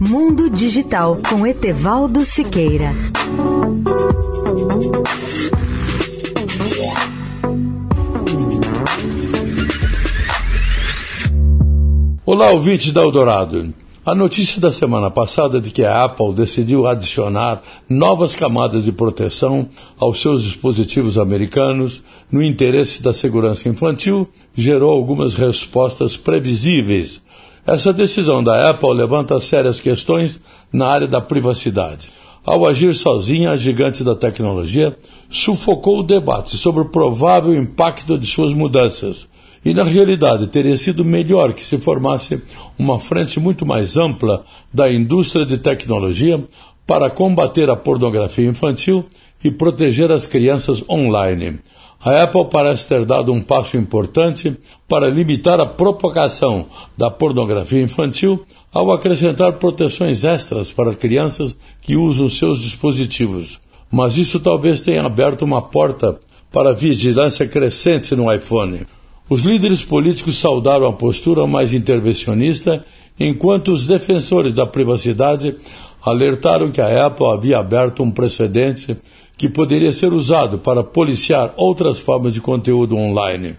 Mundo Digital com Etevaldo Siqueira. Olá, ouvinte da Eldorado. A notícia da semana passada de que a Apple decidiu adicionar novas camadas de proteção aos seus dispositivos americanos no interesse da segurança infantil gerou algumas respostas previsíveis. Essa decisão da Apple levanta sérias questões na área da privacidade. Ao agir sozinha, a gigante da tecnologia sufocou o debate sobre o provável impacto de suas mudanças e, na realidade, teria sido melhor que se formasse uma frente muito mais ampla da indústria de tecnologia para combater a pornografia infantil e proteger as crianças online. A Apple parece ter dado um passo importante para limitar a propagação da pornografia infantil ao acrescentar proteções extras para crianças que usam seus dispositivos. Mas isso talvez tenha aberto uma porta para vigilância crescente no iPhone. Os líderes políticos saudaram a postura mais intervencionista, enquanto os defensores da privacidade alertaram que a Apple havia aberto um precedente que poderia ser usado para policiar outras formas de conteúdo online.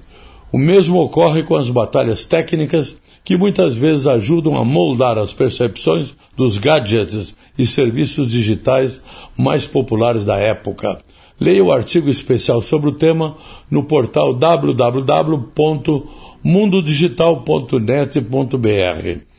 O mesmo ocorre com as batalhas técnicas que muitas vezes ajudam a moldar as percepções dos gadgets e serviços digitais mais populares da época. Leia o artigo especial sobre o tema no portal www.mundodigital.net.br.